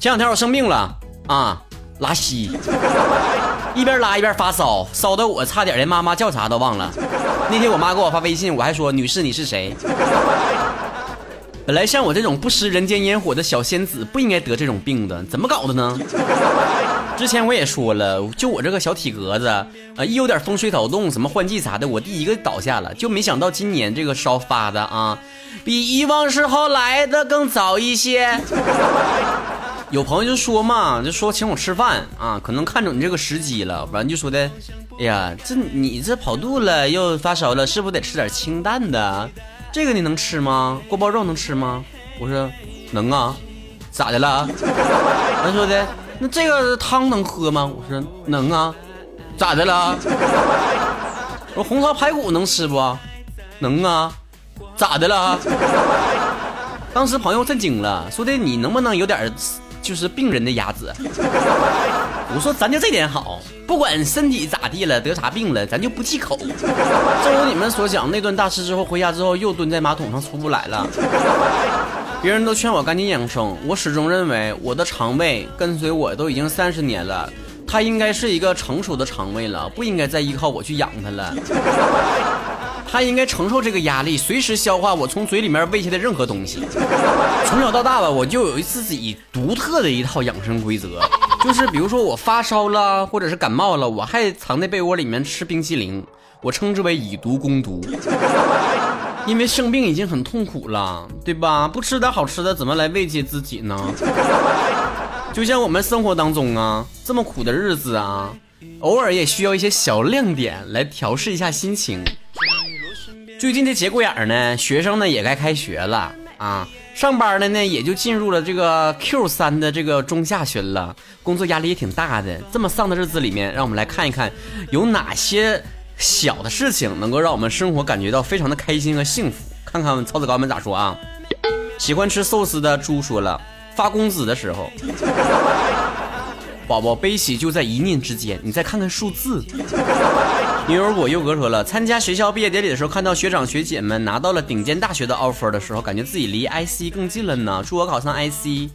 前两天我生病了啊，拉稀，一边拉一边发烧，烧的我差点连妈妈叫啥都忘了。那天我妈给我发微信，我还说女士你是谁？本来像我这种不食人间烟火的小仙子不应该得这种病的，怎么搞的呢？之前我也说了，就我这个小体格子，啊，一有点风吹草动，什么换季啥的，我第一个倒下了。就没想到今年这个烧发的啊，比以往时候来的更早一些。有朋友就说嘛，就说请我吃饭啊，可能看准这个时机了，完就说的，哎呀，这你这跑肚了又发烧了，是不是得吃点清淡的？这个你能吃吗？锅包肉能吃吗？我说能啊，咋的了？他说的。那这个汤能喝吗？我说能啊，咋的了？我红烧排骨能吃不？能啊，咋的了？当时朋友震惊了，说的你能不能有点就是病人的鸭子？我说咱就这点好，不管身体咋地了，得啥病了，咱就不忌口。正如你们所讲，那顿大吃之后回家之后又蹲在马桶上出不来了。别人都劝我赶紧养生，我始终认为我的肠胃跟随我都已经三十年了，它应该是一个成熟的肠胃了，不应该再依靠我去养它了。它应该承受这个压力，随时消化我从嘴里面喂下的任何东西。从小到大吧，我就有一自己独特的一套养生规则，就是比如说我发烧了，或者是感冒了，我还藏在被窝里面吃冰淇淋，我称之为以毒攻毒。因为生病已经很痛苦了，对吧？不吃点好吃的，怎么来慰藉自己呢？就像我们生活当中啊，这么苦的日子啊，偶尔也需要一些小亮点来调试一下心情。最近这节骨眼儿呢，学生呢也该开学了啊，上班的呢也就进入了这个 Q 三的这个中下旬了，工作压力也挺大的。这么丧的日子里面，让我们来看一看有哪些。小的事情能够让我们生活感觉到非常的开心和幸福。看看曹子高们咋说啊？喜欢吃寿司的猪说了，发工资的时候，宝宝悲喜就在一念之间。你再看看数字。牛油果优格说了，参加学校毕业典礼的时候，看到学长学姐们拿到了顶尖大学的 offer 的时候，感觉自己离 IC 更近了呢。祝我考上 IC。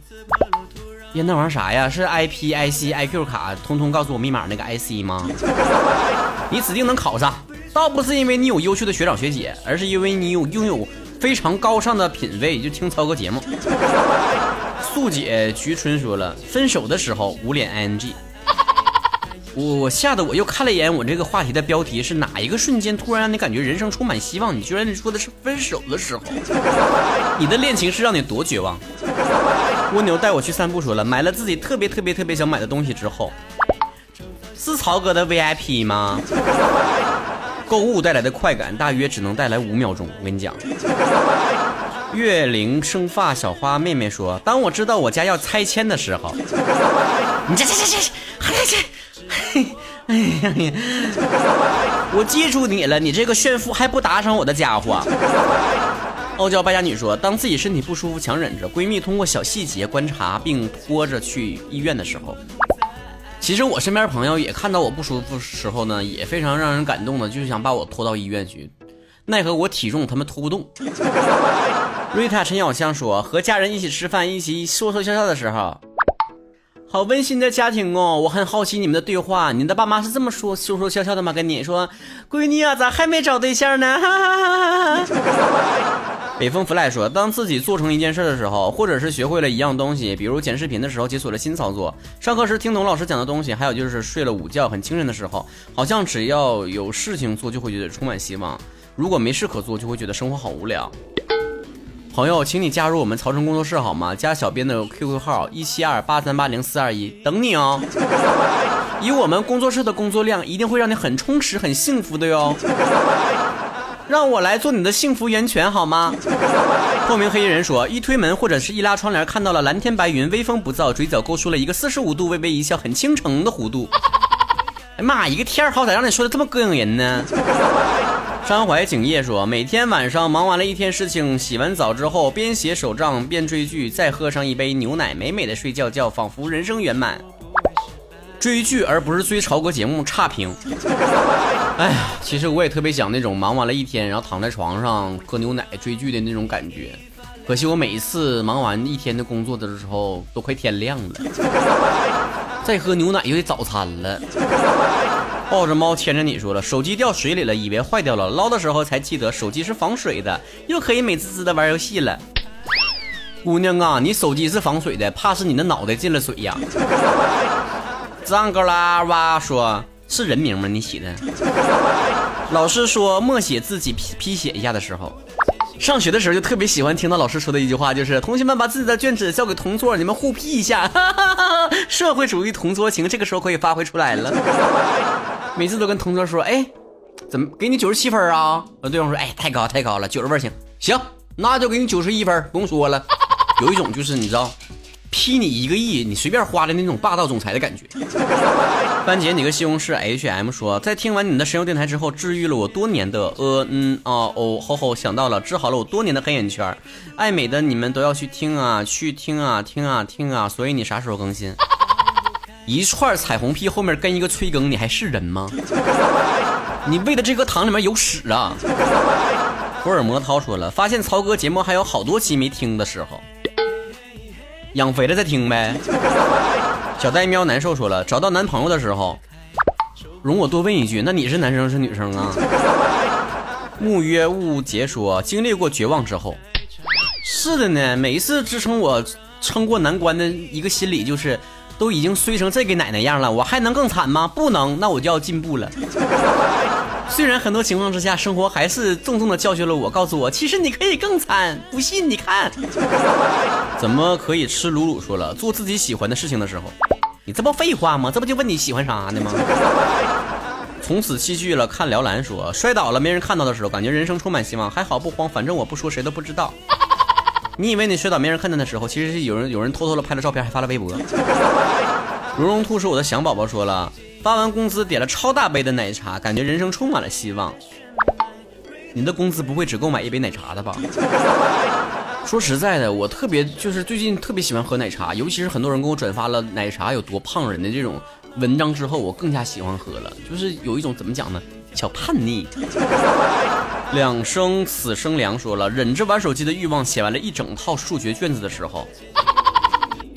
呀，那玩意儿啥呀？是 IP、IC、IQ 卡，通通告诉我密码那个 IC 吗？你指定能考上，倒不是因为你有优秀的学长学姐，而是因为你有拥有非常高尚的品味，就听超哥节目。素姐菊春说了，分手的时候捂脸 ing。我我吓得我又看了一眼我这个话题的标题是哪一个瞬间突然让你感觉人生充满希望？你居然说的是分手的时候，你的恋情是让你多绝望？蜗牛带我去散步说了，买了自己特别特别特别想买的东西之后。是曹哥的 VIP 吗？购物带来的快感大约只能带来五秒钟。我跟你讲，月龄生发小花妹妹说：“当我知道我家要拆迁的时候，你这这这这，这这，哎呀，我记住你了，你这个炫富还不打赏我的家伙。”傲娇败家女说：“当自己身体不舒服强忍着，闺蜜通过小细节观察并拖着去医院的时候。”其实我身边朋友也看到我不舒服时候呢，也非常让人感动的，就是想把我拖到医院去，奈何我体重他们拖不动。瑞塔陈小香说，和家人一起吃饭，一起说说笑笑的时候，好温馨的家庭哦。我很好奇你们的对话，你的爸妈是这么说说说笑笑的吗？跟你说，闺女啊，咋还没找对象呢？哈哈哈哈哈。北风 fly 说：“当自己做成一件事的时候，或者是学会了一样东西，比如剪视频的时候解锁了新操作，上课时听懂老师讲的东西，还有就是睡了午觉很精神的时候，好像只要有事情做就会觉得充满希望；如果没事可做，就会觉得生活好无聊。”朋友，请你加入我们曹城工作室好吗？加小编的 QQ 号一七二八三八零四二一，等你哦。以我们工作室的工作量，一定会让你很充实、很幸福的哟。让我来做你的幸福源泉好吗？透明黑衣人说，一推门或者是一拉窗帘，看到了蓝天白云，微风不燥，嘴角勾出了一个四十五度微微一笑，很倾城的弧度。哎妈，一个天儿好，歹让你说的这么膈应人呢？山怀景业说，每天晚上忙完了一天事情，洗完澡之后，边写手账边追剧，再喝上一杯牛奶，美美的睡觉觉，仿佛人生圆满。追剧而不是追潮哥节目，差评。哎呀，其实我也特别想那种忙完了一天，然后躺在床上喝牛奶追剧的那种感觉。可惜我每一次忙完一天的工作的时候，都快天亮了，再喝牛奶就得早餐了。抱着猫牵着你说了，手机掉水里了，以为坏掉了，捞的时候才记得手机是防水的，又可以美滋滋的玩游戏了。姑娘啊，你手机是防水的，怕是你的脑袋进了水呀。张格拉哇说，是人名吗？你起的？老师说默写自己批批写一下的时候。上学的时候就特别喜欢听到老师说的一句话，就是同学们把自己的卷子交给同桌，你们互批一下，社会主义同桌情这个时候可以发挥出来了。每次都跟同桌说，哎，怎么给你九十七分啊？对方说，哎，太高太高了，九十分行行，那就给你九十一分，不用说了。有一种就是你知道。批你一个亿，你随便花的那种霸道总裁的感觉。班姐，你个西红柿 H M 说，在听完你的神游电台之后，治愈了我多年的呃嗯啊哦吼吼，想到了治好了我多年的黑眼圈。爱美的你们都要去听啊，去听啊，听啊听啊。所以你啥时候更新？一串彩虹屁后面跟一个催更，你还是人吗？你喂的这颗糖里面有屎啊！福尔摩涛说了，发现曹哥节目还有好多期没听的时候。养肥了再听呗。小呆喵难受说了，找到男朋友的时候，容我多问一句，那你是男生是女生啊？木约雾结说，经历过绝望之后，是的呢。每一次支撑我撑过难关的一个心理就是，都已经衰成这个奶奶样了，我还能更惨吗？不能，那我就要进步了。虽然很多情况之下，生活还是重重的教训了我，告诉我，其实你可以更惨。不信你看，怎么可以吃鲁鲁说了，做自己喜欢的事情的时候，你这不废话吗？这不就问你喜欢啥呢吗？从此弃剧了。看辽兰说，摔倒了没人看到的时候，感觉人生充满希望。还好不慌，反正我不说谁都不知道。你以为你摔倒没人看见的时候，其实是有人有人偷偷的拍了照片，还发了微博。蓉蓉兔是我的小宝宝说了。发完工资点了超大杯的奶茶，感觉人生充满了希望。你的工资不会只够买一杯奶茶的吧？说实在的，我特别就是最近特别喜欢喝奶茶，尤其是很多人给我转发了奶茶有多胖人的这种文章之后，我更加喜欢喝了。就是有一种怎么讲呢？小叛逆。两生此生凉说了，忍着玩手机的欲望，写完了一整套数学卷子的时候。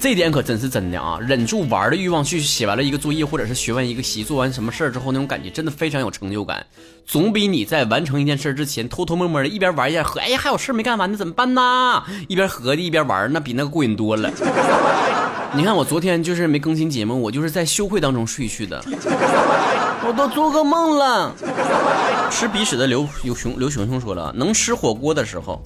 这点可真是真的啊！忍住玩的欲望去写完了一个作业，或者是学完一个习，做完什么事儿之后，那种感觉真的非常有成就感，总比你在完成一件事之前偷偷摸摸的一边玩一边合，哎呀还有事没干完，呢怎么办呢？一边合计一边玩，那比那个过瘾多了。你看我昨天就是没更新节目，我就是在羞愧当中睡去的，我都做个梦了。吃鼻屎的刘刘熊刘熊熊说了，能吃火锅的时候。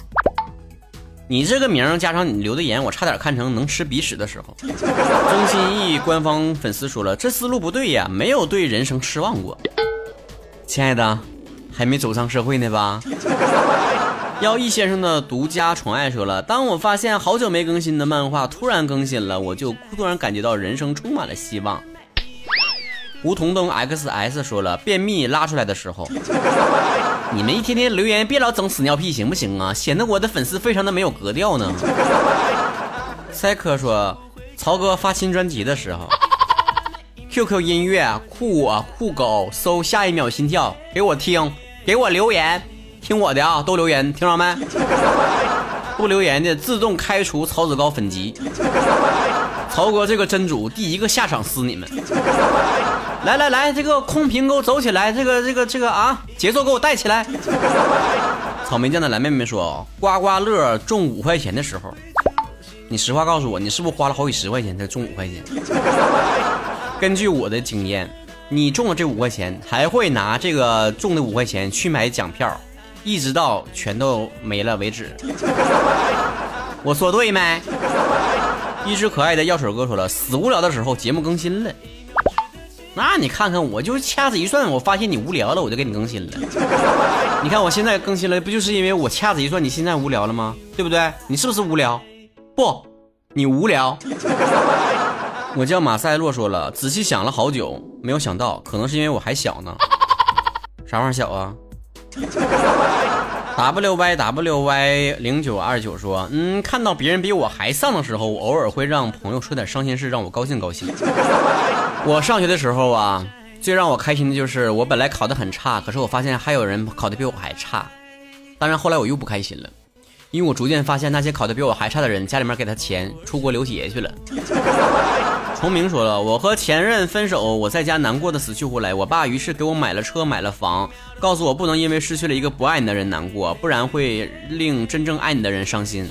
你这个名加上你留的言，我差点看成能吃鼻屎的时候。曾心意官方粉丝说了，这思路不对呀，没有对人生失望过。亲爱的，还没走上社会呢吧？妖异先生的独家宠爱说了，当我发现好久没更新的漫画突然更新了，我就突然感觉到人生充满了希望。梧桐灯 XS 说了，便秘拉出来的时候。你们一天天留言，别老整屎尿屁，行不行啊？显得我的粉丝非常的没有格调呢。赛克说，曹哥发新专辑的时候，QQ 音乐酷我酷狗搜下一秒心跳，给我听，给我留言，听我的啊，都留言，听着没？不留言的自动开除曹子高粉级。曹哥这个真主，第一个下场撕你们。来来来，这个空瓶给我走起来，这个这个这个啊，节奏给我带起来。草莓酱的蓝妹妹说，刮刮乐中五块钱的时候，你实话告诉我，你是不是花了好几十块钱才中五块钱？根据我的经验，你中了这五块钱，还会拿这个中的五块钱去买奖票，一直到全都没了为止。我说对没？一只可爱的药水哥说了，死无聊的时候节目更新了。那你看看，我就掐指一算，我发现你无聊了，我就给你更新了。你看我现在更新了，不就是因为我掐指一算，你现在无聊了吗？对不对？你是不是无聊？不，你无聊。我叫马赛洛，说了，仔细想了好久，没有想到，可能是因为我还小呢。啥玩意儿小啊？W Y W Y 零九二九说，嗯，看到别人比我还丧的时候，我偶尔会让朋友说点伤心事，让我高兴高兴。我上学的时候啊，最让我开心的就是我本来考得很差，可是我发现还有人考得比我还差。当然后来我又不开心了，因为我逐渐发现那些考得比我还差的人，家里面给他钱出国留学去了。崇明说了，我和前任分手，我在家难过的死去活来。我爸于是给我买了车，买了房，告诉我不能因为失去了一个不爱你的人难过，不然会令真正爱你的人伤心。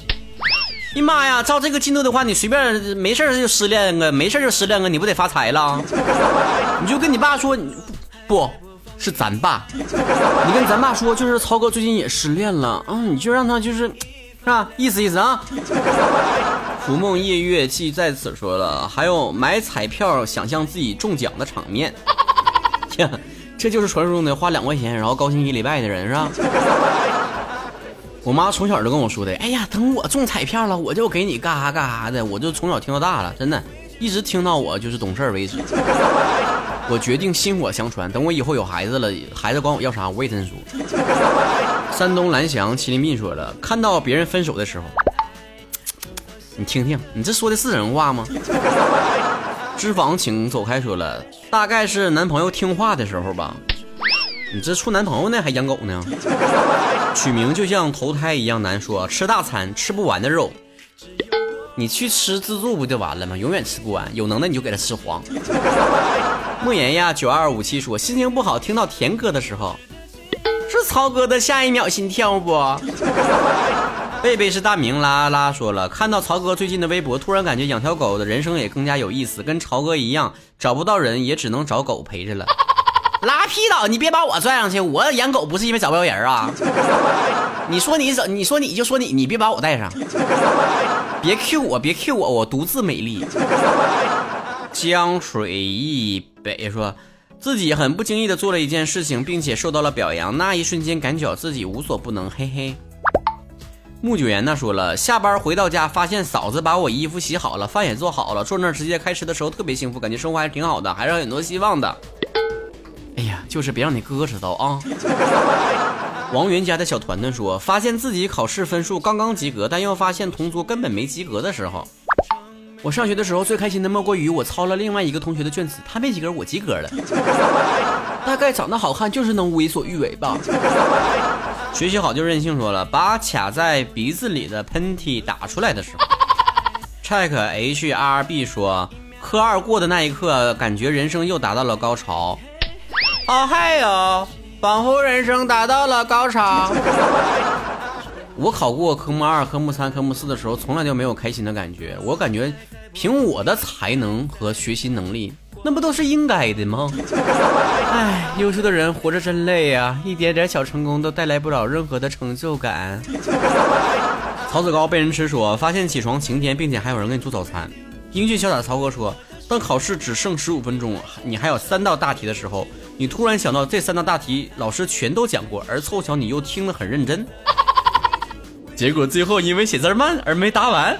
你妈呀！照这个进度的话，你随便没事就失恋个，没事就失恋个，你不得发财了？你就跟你爸说，你不是咱爸，你跟咱爸说，就是曹哥最近也失恋了，嗯，你就让他就是，是吧？意思意思啊。浮梦夜月记在此说了，还有买彩票想象自己中奖的场面，呀，这就是传说中的花两块钱然后高兴一礼拜的人是吧？我妈从小就跟我说的，哎呀，等我中彩票了，我就给你干啥干啥的，我就从小听到大了，真的，一直听到我就是懂事为止。我决定薪火相传，等我以后有孩子了，孩子管我要啥，我也真说。山东蓝翔麒麟斌说了，看到别人分手的时候，你听听，你这说的是人话吗？脂肪请走开说了，大概是男朋友听话的时候吧。你这处男朋友呢，还养狗呢？取名就像投胎一样难说，吃大餐吃不完的肉，你去吃自助不就完了吗？永远吃不完，有能耐你就给他吃黄。莫言呀，九二五七说心情不好，听到田哥的时候，是曹哥的下一秒心跳不？贝贝是大明啦啦说了，看到曹哥最近的微博，突然感觉养条狗的人生也更加有意思，跟曹哥一样，找不到人也只能找狗陪着了。拉屁倒！你别把我拽上去，我养狗不是因为找不着人啊！你说你怎？你说你就说你，你别把我带上，别 Q 我，别 Q 我，我独自美丽。江水一北说自己很不经意的做了一件事情，并且受到了表扬，那一瞬间感觉自己无所不能，嘿嘿。木九言呢说了，下班回到家，发现嫂子把我衣服洗好了，饭也做好了，坐那儿直接开吃的时候特别幸福，感觉生活还是挺好的，还是很多希望的。哎呀，就是别让你哥哥知道啊！王源家的小团团说，发现自己考试分数刚刚及格，但又发现同桌根本没及格的时候，我上学的时候最开心的莫过于我抄了另外一个同学的卷子，他没及格，我及格了。大概长得好看就是能为所欲为吧。学习好就任性，说了，把卡在鼻子里的喷嚏打出来的时候。check hrb 说，科二过的那一刻，感觉人生又达到了高潮。哦嗨哟，仿佛人生达到了高潮。我考过科目二、科目三、科目四的时候，从来就没有开心的感觉。我感觉，凭我的才能和学习能力，那不都是应该的吗？唉，优秀的人活着真累呀，一点点小成功都带来不了任何的成就感。曹子高被人吃说，发现起床晴天，并且还有人给你做早餐。英俊潇洒的曹哥说。当考试只剩十五分钟，你还有三道大题的时候，你突然想到这三道大题老师全都讲过，而凑巧你又听得很认真，结果最后因为写字慢而没答完。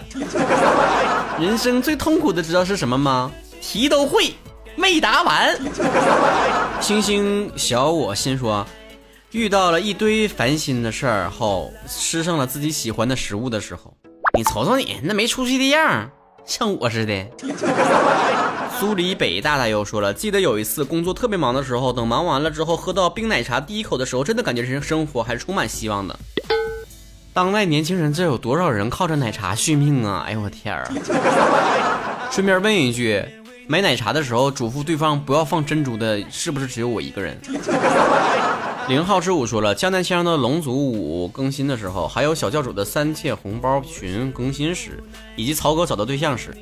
人生最痛苦的知道是什么吗？题都会，没答完。星星小我心说，遇到了一堆烦心的事儿后，吃上了自己喜欢的食物的时候，你瞅瞅你那没出息的样。像我似的，苏黎北大大又说了，记得有一次工作特别忙的时候，等忙完了之后，喝到冰奶茶第一口的时候，真的感觉人生活还是充满希望的。当代年轻人，这有多少人靠着奶茶续命啊？哎呦我天啊！顺便问一句，买奶茶的时候嘱咐对方不要放珍珠的，是不是只有我一个人？零号之五说了，江南千的龙族五更新的时候，还有小教主的三切红包群更新时，以及曹哥找到对象时，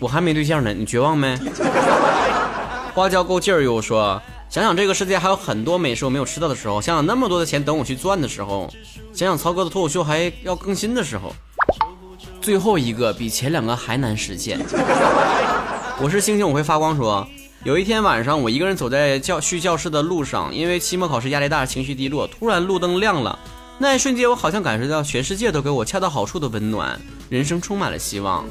我还没对象呢，你绝望没？花椒够劲儿又说，想想这个世界还有很多美食我没有吃到的时候，想想那么多的钱等我去赚的时候，想想曹哥的脱口秀还要更新的时候，最后一个比前两个还难实现。我是星星，我会发光说。有一天晚上，我一个人走在教去教室的路上，因为期末考试压力大，情绪低落。突然路灯亮了，那一瞬间，我好像感受到全世界都给我恰到好处的温暖，人生充满了希望。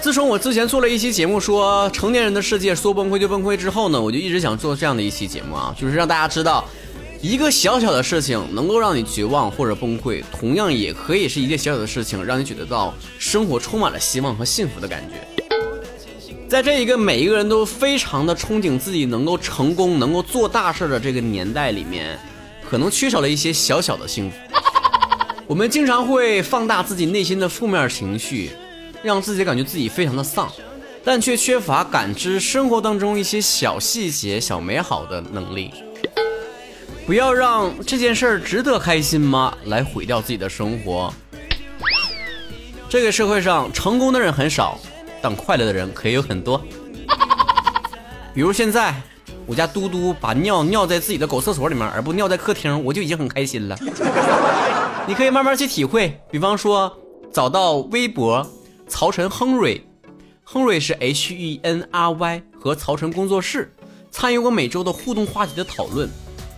自从我之前做了一期节目，说成年人的世界说崩溃就崩溃之后呢，我就一直想做这样的一期节目啊，就是让大家知道。一个小小的事情能够让你绝望或者崩溃，同样也可以是一件小小的事情，让你觉得到生活充满了希望和幸福的感觉。在这一个每一个人都非常的憧憬自己能够成功、能够做大事的这个年代里面，可能缺少了一些小小的幸福。我们经常会放大自己内心的负面情绪，让自己感觉自己非常的丧，但却缺乏感知生活当中一些小细节、小美好的能力。不要让这件事儿值得开心吗？来毁掉自己的生活。这个社会上成功的人很少。但快乐的人可以有很多，比如现在我家嘟嘟把尿尿在自己的狗厕所里面，而不尿在客厅，我就已经很开心了。你可以慢慢去体会，比方说找到微博曹晨亨瑞，亨瑞是 H E N R Y 和曹晨工作室参与过每周的互动话题的讨论。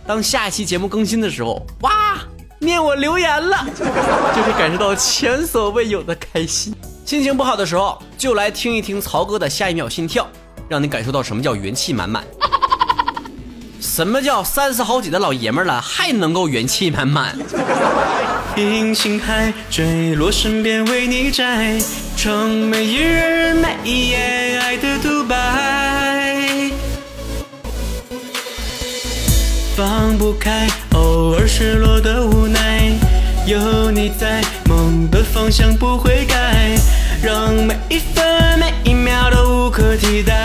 当下一期节目更新的时候，哇，念我留言了，就会感受到前所未有的开心。心情不好的时候，就来听一听曹哥的下一秒心跳，让你感受到什么叫元气满满。什么叫三十好几的老爷们了还能够元气满满？平行海坠落身边为你摘，成每日每一夜爱的多放不开，偶尔失落的无奈，有你在，梦的方向不会改。让每一分每一秒都无可替代。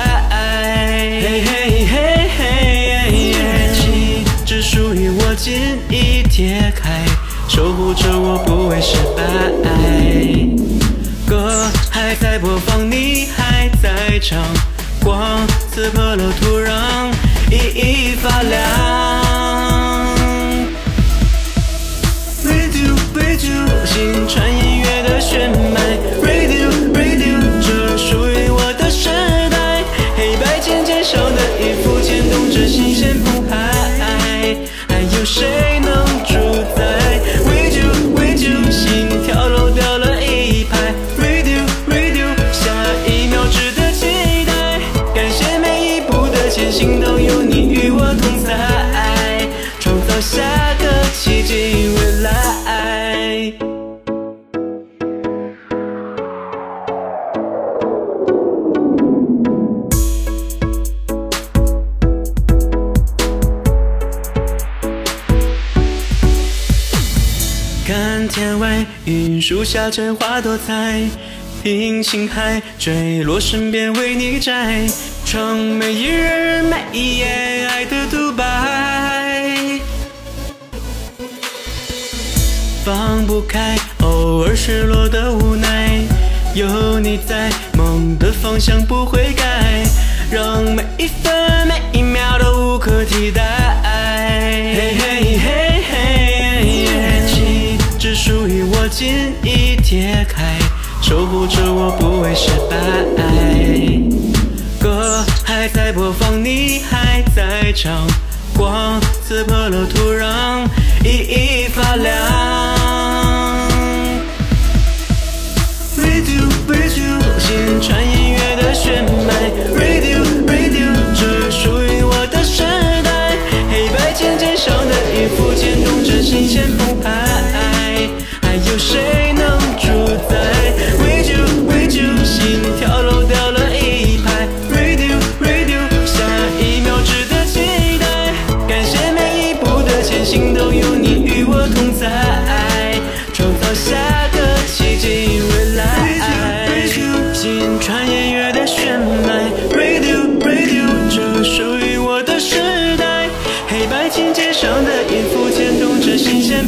嘿嘿嘿嘿，乐器只属于我，紧一贴开，守护着我不会失败。歌还在播放，你还在唱，光刺破了土壤，熠熠发亮。Radio Radio，心传音乐的血脉。Radio 下真花多彩，平行海坠落身边为你摘，唱每一日每一夜爱的独白。放不开，偶尔失落的无奈，有你在，梦的方向不会改，让每一分每一秒都无可替代。紧衣贴开，守护着我不会失败。歌还在播放，你还在唱，光刺破了土壤，熠熠发亮。With you, with you，心穿越。新鲜